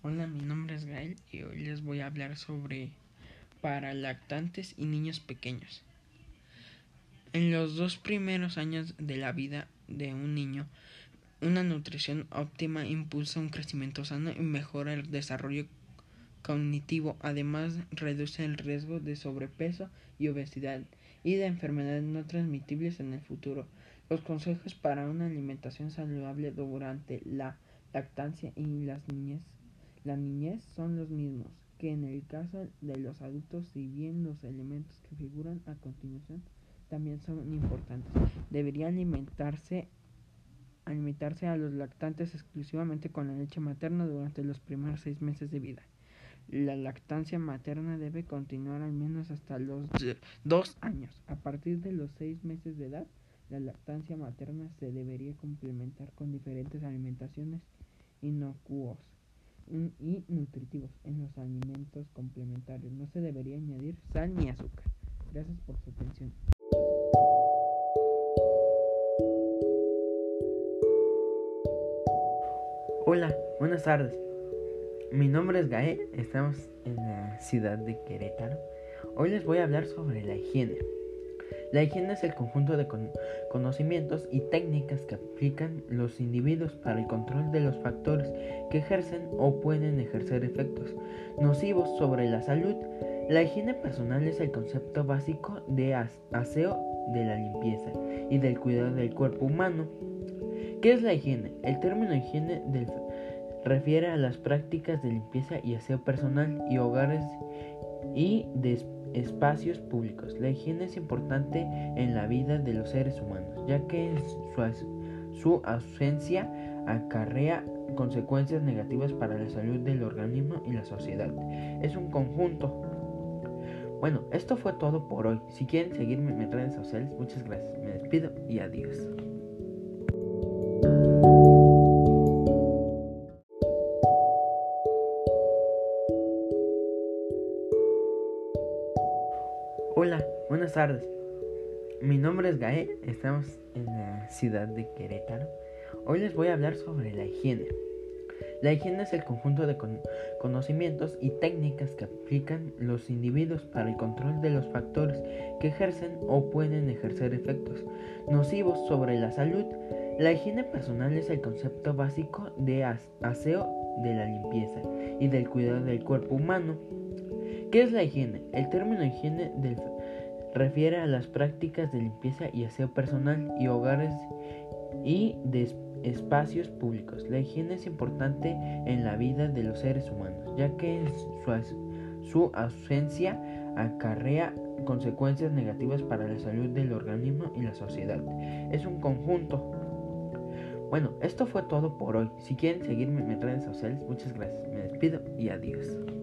Hola, mi nombre es Gael y hoy les voy a hablar sobre para lactantes y niños pequeños. En los dos primeros años de la vida de un niño, una nutrición óptima impulsa un crecimiento sano y mejora el desarrollo cognitivo. Además, reduce el riesgo de sobrepeso y obesidad y de enfermedades no transmitibles en el futuro. Los consejos para una alimentación saludable durante la lactancia y las niñez la niñez son los mismos que en el caso de los adultos, si bien los elementos que figuran a continuación también son importantes. Debería alimentarse, alimentarse a los lactantes exclusivamente con la leche materna durante los primeros seis meses de vida. La lactancia materna debe continuar al menos hasta los dos años. A partir de los seis meses de edad, la lactancia materna se debería complementar con diferentes alimentaciones inocuos y nutritivos en los alimentos complementarios. No se debería añadir sal ni azúcar. Gracias por su atención. Hola, buenas tardes. Mi nombre es Gael, estamos en la ciudad de Querétaro. Hoy les voy a hablar sobre la higiene. La higiene es el conjunto de conocimientos y técnicas que aplican los individuos para el control de los factores que ejercen o pueden ejercer efectos nocivos sobre la salud. La higiene personal es el concepto básico de aseo de la limpieza y del cuidado del cuerpo humano. ¿Qué es la higiene? El término higiene refiere a las prácticas de limpieza y aseo personal y hogares y de espacios públicos. La higiene es importante en la vida de los seres humanos, ya que su, su ausencia acarrea consecuencias negativas para la salud del organismo y la sociedad. Es un conjunto. Bueno, esto fue todo por hoy. Si quieren seguirme en redes sociales, muchas gracias. Me despido y adiós. Hola, buenas tardes. Mi nombre es Gael, estamos en la ciudad de Querétaro. Hoy les voy a hablar sobre la higiene. La higiene es el conjunto de conocimientos y técnicas que aplican los individuos para el control de los factores que ejercen o pueden ejercer efectos nocivos sobre la salud. La higiene personal es el concepto básico de aseo de la limpieza y del cuidado del cuerpo humano ¿Qué es la higiene? El término higiene refiere a las prácticas de limpieza y aseo personal y hogares y de espacios públicos. La higiene es importante en la vida de los seres humanos, ya que su, su ausencia acarrea consecuencias negativas para la salud del organismo y la sociedad. Es un conjunto. Bueno, esto fue todo por hoy. Si quieren seguirme en mis redes sociales, muchas gracias. Me despido y adiós.